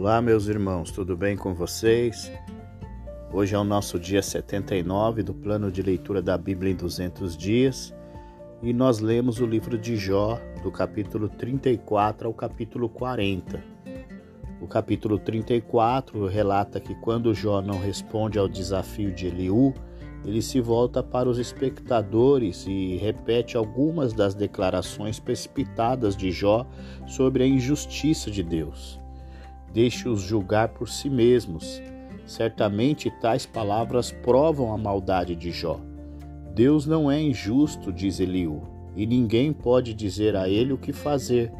Olá, meus irmãos, tudo bem com vocês? Hoje é o nosso dia 79 do plano de leitura da Bíblia em 200 dias e nós lemos o livro de Jó, do capítulo 34 ao capítulo 40. O capítulo 34 relata que quando Jó não responde ao desafio de Eliú, ele se volta para os espectadores e repete algumas das declarações precipitadas de Jó sobre a injustiça de Deus. Deixe-os julgar por si mesmos. Certamente tais palavras provam a maldade de Jó. Deus não é injusto, diz Eliú, e ninguém pode dizer a ele o que fazer.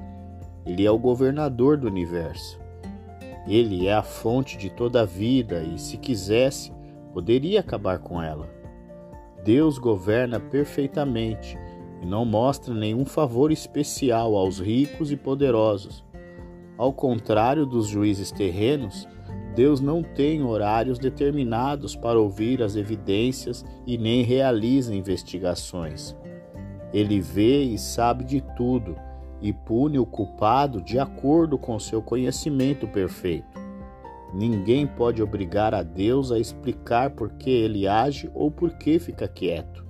Ele é o governador do universo. Ele é a fonte de toda a vida e, se quisesse, poderia acabar com ela. Deus governa perfeitamente e não mostra nenhum favor especial aos ricos e poderosos. Ao contrário dos juízes terrenos, Deus não tem horários determinados para ouvir as evidências e nem realiza investigações. Ele vê e sabe de tudo e pune o culpado de acordo com seu conhecimento perfeito. Ninguém pode obrigar a Deus a explicar por que ele age ou por que fica quieto.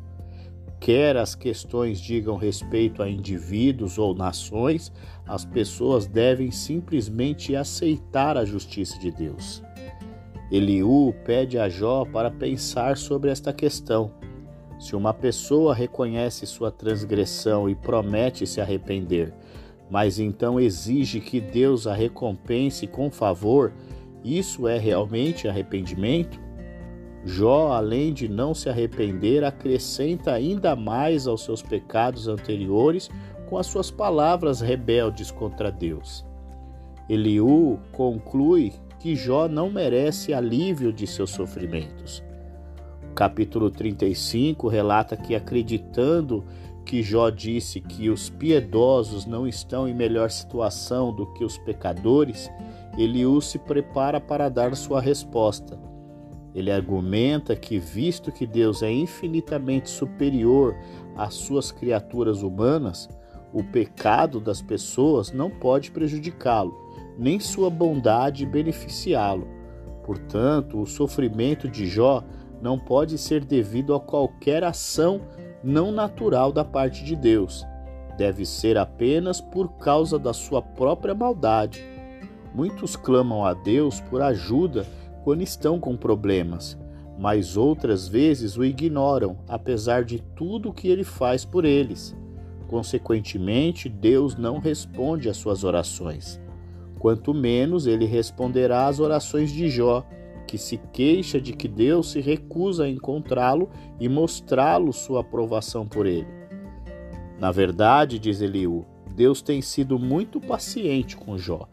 Quer as questões digam respeito a indivíduos ou nações, as pessoas devem simplesmente aceitar a justiça de Deus. Eliú pede a Jó para pensar sobre esta questão. Se uma pessoa reconhece sua transgressão e promete se arrepender, mas então exige que Deus a recompense com favor, isso é realmente arrependimento? Jó, além de não se arrepender, acrescenta ainda mais aos seus pecados anteriores com as suas palavras rebeldes contra Deus. Eliú conclui que Jó não merece alívio de seus sofrimentos. O capítulo 35 relata que, acreditando que Jó disse que os piedosos não estão em melhor situação do que os pecadores, Eliú se prepara para dar sua resposta. Ele argumenta que, visto que Deus é infinitamente superior às suas criaturas humanas, o pecado das pessoas não pode prejudicá-lo, nem sua bondade beneficiá-lo. Portanto, o sofrimento de Jó não pode ser devido a qualquer ação não natural da parte de Deus. Deve ser apenas por causa da sua própria maldade. Muitos clamam a Deus por ajuda quando estão com problemas, mas outras vezes o ignoram, apesar de tudo que ele faz por eles. Consequentemente, Deus não responde às suas orações. Quanto menos ele responderá às orações de Jó, que se queixa de que Deus se recusa a encontrá-lo e mostrá-lo sua aprovação por ele. Na verdade, diz Eliú, Deus tem sido muito paciente com Jó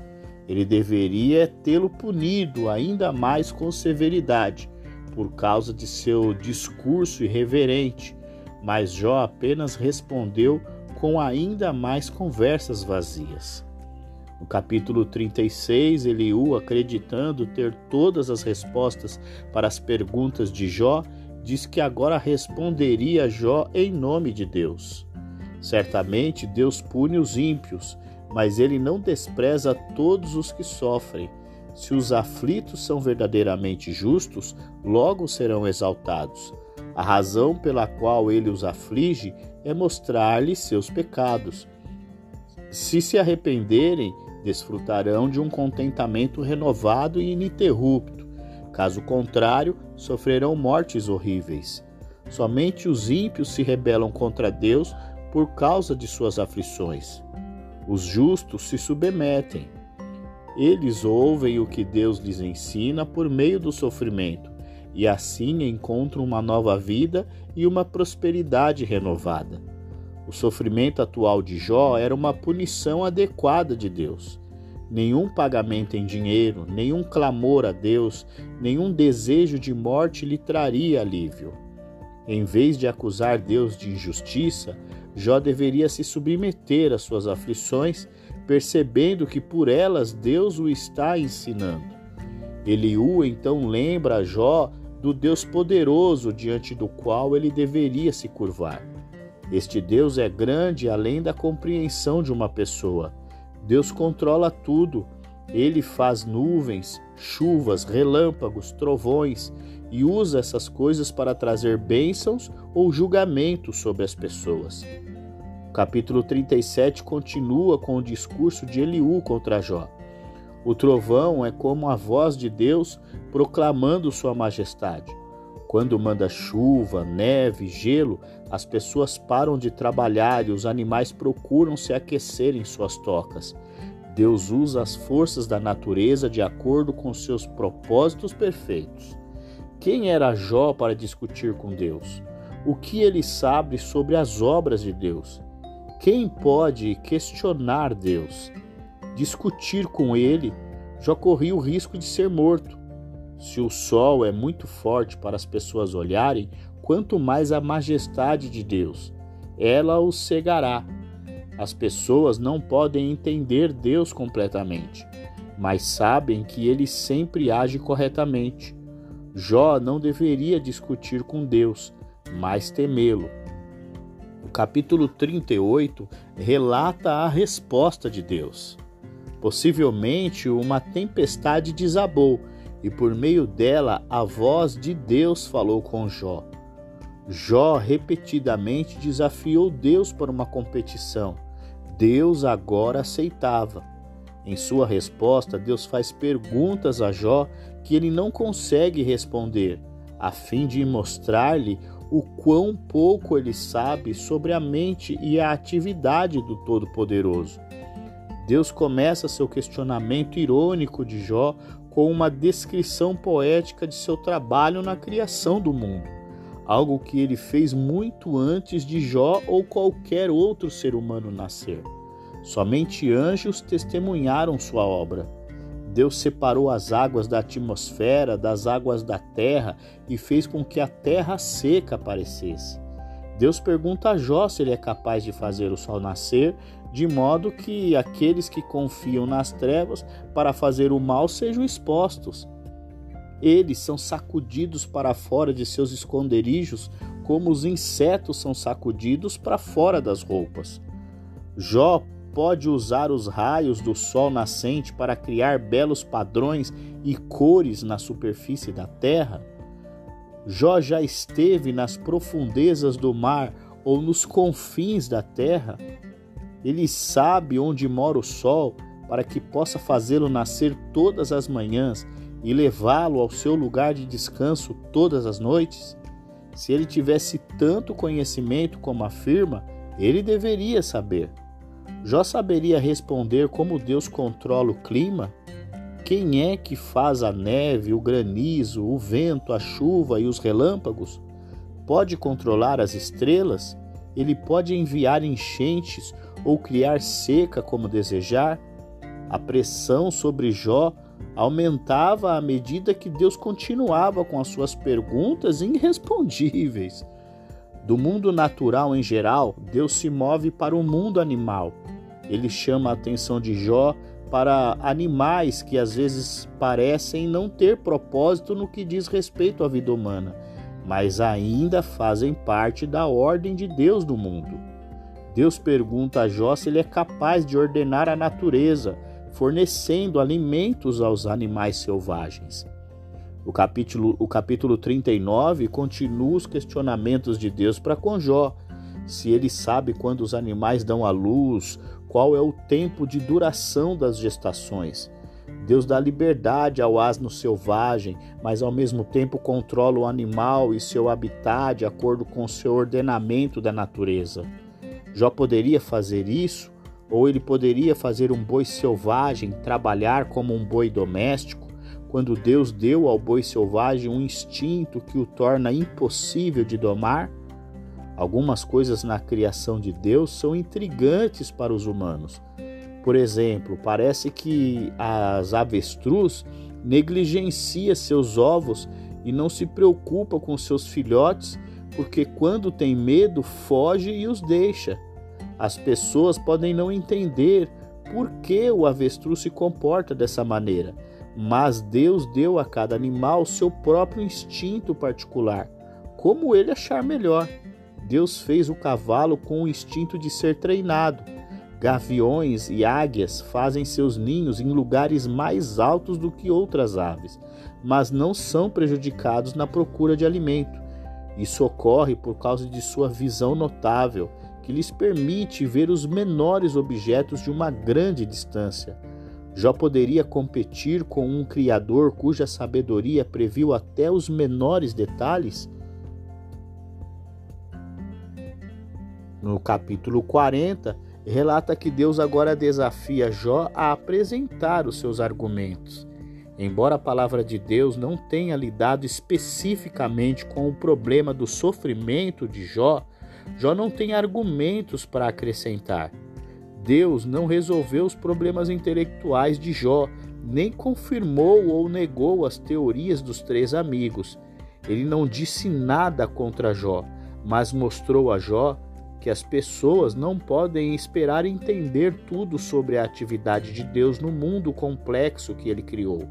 ele deveria tê-lo punido ainda mais com severidade por causa de seu discurso irreverente, mas Jó apenas respondeu com ainda mais conversas vazias. No capítulo 36, Eliú, acreditando ter todas as respostas para as perguntas de Jó, diz que agora responderia Jó em nome de Deus. Certamente Deus pune os ímpios mas ele não despreza todos os que sofrem. Se os aflitos são verdadeiramente justos, logo serão exaltados. A razão pela qual ele os aflige é mostrar-lhes seus pecados. Se se arrependerem, desfrutarão de um contentamento renovado e ininterrupto. Caso contrário, sofrerão mortes horríveis. Somente os ímpios se rebelam contra Deus por causa de suas aflições. Os justos se submetem. Eles ouvem o que Deus lhes ensina por meio do sofrimento e assim encontram uma nova vida e uma prosperidade renovada. O sofrimento atual de Jó era uma punição adequada de Deus. Nenhum pagamento em dinheiro, nenhum clamor a Deus, nenhum desejo de morte lhe traria alívio. Em vez de acusar Deus de injustiça, Jó deveria se submeter às suas aflições, percebendo que por elas Deus o está ensinando. Eliú então lembra a Jó do Deus poderoso diante do qual ele deveria se curvar. Este Deus é grande além da compreensão de uma pessoa. Deus controla tudo Ele faz nuvens, chuvas, relâmpagos, trovões e usa essas coisas para trazer bênçãos ou julgamentos sobre as pessoas. Capítulo 37 continua com o discurso de Eliú contra Jó. O trovão é como a voz de Deus proclamando sua majestade. Quando manda chuva, neve, gelo, as pessoas param de trabalhar e os animais procuram se aquecer em suas tocas. Deus usa as forças da natureza de acordo com seus propósitos perfeitos. Quem era Jó para discutir com Deus? O que ele sabe sobre as obras de Deus? Quem pode questionar Deus? Discutir com ele, Jó corria o risco de ser morto. Se o sol é muito forte para as pessoas olharem, quanto mais a majestade de Deus, ela os cegará. As pessoas não podem entender Deus completamente, mas sabem que ele sempre age corretamente. Jó não deveria discutir com Deus, mas temê-lo. O capítulo 38 relata a resposta de Deus. Possivelmente uma tempestade desabou e por meio dela a voz de Deus falou com Jó. Jó repetidamente desafiou Deus para uma competição. Deus agora aceitava. Em sua resposta, Deus faz perguntas a Jó que ele não consegue responder, a fim de mostrar-lhe o quão pouco ele sabe sobre a mente e a atividade do Todo-Poderoso. Deus começa seu questionamento irônico de Jó com uma descrição poética de seu trabalho na criação do mundo, algo que ele fez muito antes de Jó ou qualquer outro ser humano nascer. Somente anjos testemunharam sua obra. Deus separou as águas da atmosfera das águas da terra e fez com que a terra seca aparecesse. Deus pergunta a Jó se ele é capaz de fazer o sol nascer, de modo que aqueles que confiam nas trevas para fazer o mal sejam expostos. Eles são sacudidos para fora de seus esconderijos, como os insetos são sacudidos para fora das roupas. Jó pode usar os raios do sol nascente para criar belos padrões e cores na superfície da terra? Jó já esteve nas profundezas do mar ou nos confins da terra? Ele sabe onde mora o sol para que possa fazê-lo nascer todas as manhãs e levá-lo ao seu lugar de descanso todas as noites? Se ele tivesse tanto conhecimento como afirma, ele deveria saber. Jó saberia responder como Deus controla o clima quem é que faz a neve, o granizo, o vento, a chuva e os relâmpagos? Pode controlar as estrelas? Ele pode enviar enchentes ou criar seca como desejar? A pressão sobre Jó aumentava à medida que Deus continuava com as suas perguntas irrespondíveis. Do mundo natural em geral, Deus se move para o mundo animal. Ele chama a atenção de Jó para animais que às vezes parecem não ter propósito no que diz respeito à vida humana, mas ainda fazem parte da ordem de Deus do mundo. Deus pergunta a Jó se ele é capaz de ordenar a natureza, fornecendo alimentos aos animais selvagens. O capítulo, o capítulo 39 continua os questionamentos de Deus para com Jó. Se ele sabe quando os animais dão à luz, qual é o tempo de duração das gestações. Deus dá liberdade ao asno selvagem, mas ao mesmo tempo controla o animal e seu habitat de acordo com o seu ordenamento da natureza. Jó poderia fazer isso, ou ele poderia fazer um boi selvagem trabalhar como um boi doméstico, quando Deus deu ao boi selvagem um instinto que o torna impossível de domar? Algumas coisas na criação de Deus são intrigantes para os humanos. Por exemplo, parece que as avestruz negligencia seus ovos e não se preocupa com seus filhotes, porque quando tem medo, foge e os deixa. As pessoas podem não entender por que o avestruz se comporta dessa maneira, mas Deus deu a cada animal seu próprio instinto particular, como ele achar melhor. Deus fez o cavalo com o instinto de ser treinado, Gaviões e águias fazem seus ninhos em lugares mais altos do que outras aves, mas não são prejudicados na procura de alimento. Isso ocorre por causa de sua visão notável, que lhes permite ver os menores objetos de uma grande distância. Jó poderia competir com um Criador cuja sabedoria previu até os menores detalhes? No capítulo 40, relata que Deus agora desafia Jó a apresentar os seus argumentos. Embora a palavra de Deus não tenha lidado especificamente com o problema do sofrimento de Jó, Jó não tem argumentos para acrescentar. Deus não resolveu os problemas intelectuais de Jó, nem confirmou ou negou as teorias dos três amigos. Ele não disse nada contra Jó, mas mostrou a Jó que as pessoas não podem esperar entender tudo sobre a atividade de Deus no mundo complexo que ele criou.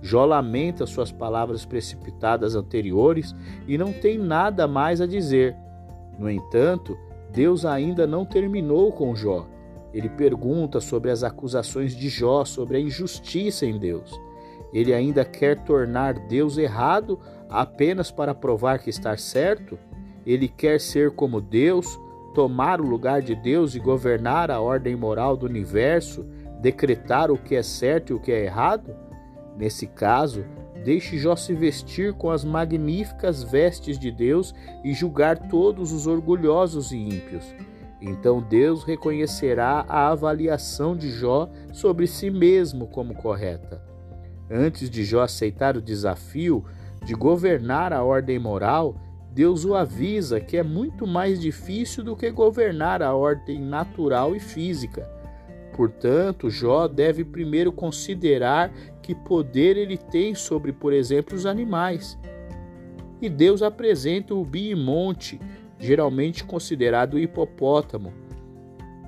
Jó lamenta suas palavras precipitadas anteriores e não tem nada mais a dizer. No entanto, Deus ainda não terminou com Jó. Ele pergunta sobre as acusações de Jó sobre a injustiça em Deus. Ele ainda quer tornar Deus errado apenas para provar que está certo? Ele quer ser como Deus, tomar o lugar de Deus e governar a ordem moral do universo, decretar o que é certo e o que é errado? Nesse caso, deixe Jó se vestir com as magníficas vestes de Deus e julgar todos os orgulhosos e ímpios. Então Deus reconhecerá a avaliação de Jó sobre si mesmo como correta. Antes de Jó aceitar o desafio de governar a ordem moral, Deus o avisa que é muito mais difícil do que governar a ordem natural e física. Portanto, Jó deve primeiro considerar que poder ele tem sobre, por exemplo, os animais. E Deus apresenta o bimonte, geralmente considerado o hipopótamo.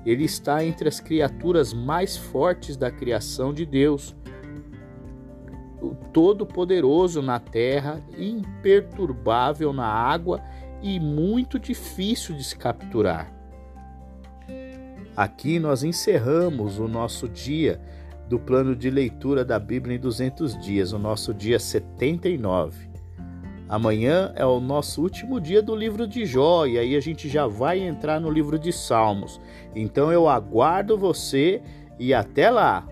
Ele está entre as criaturas mais fortes da criação de Deus todo-poderoso na terra, imperturbável na água e muito difícil de se capturar. Aqui nós encerramos o nosso dia do plano de leitura da Bíblia em 200 dias, o nosso dia 79. Amanhã é o nosso último dia do livro de Jó e aí a gente já vai entrar no livro de Salmos. Então eu aguardo você e até lá!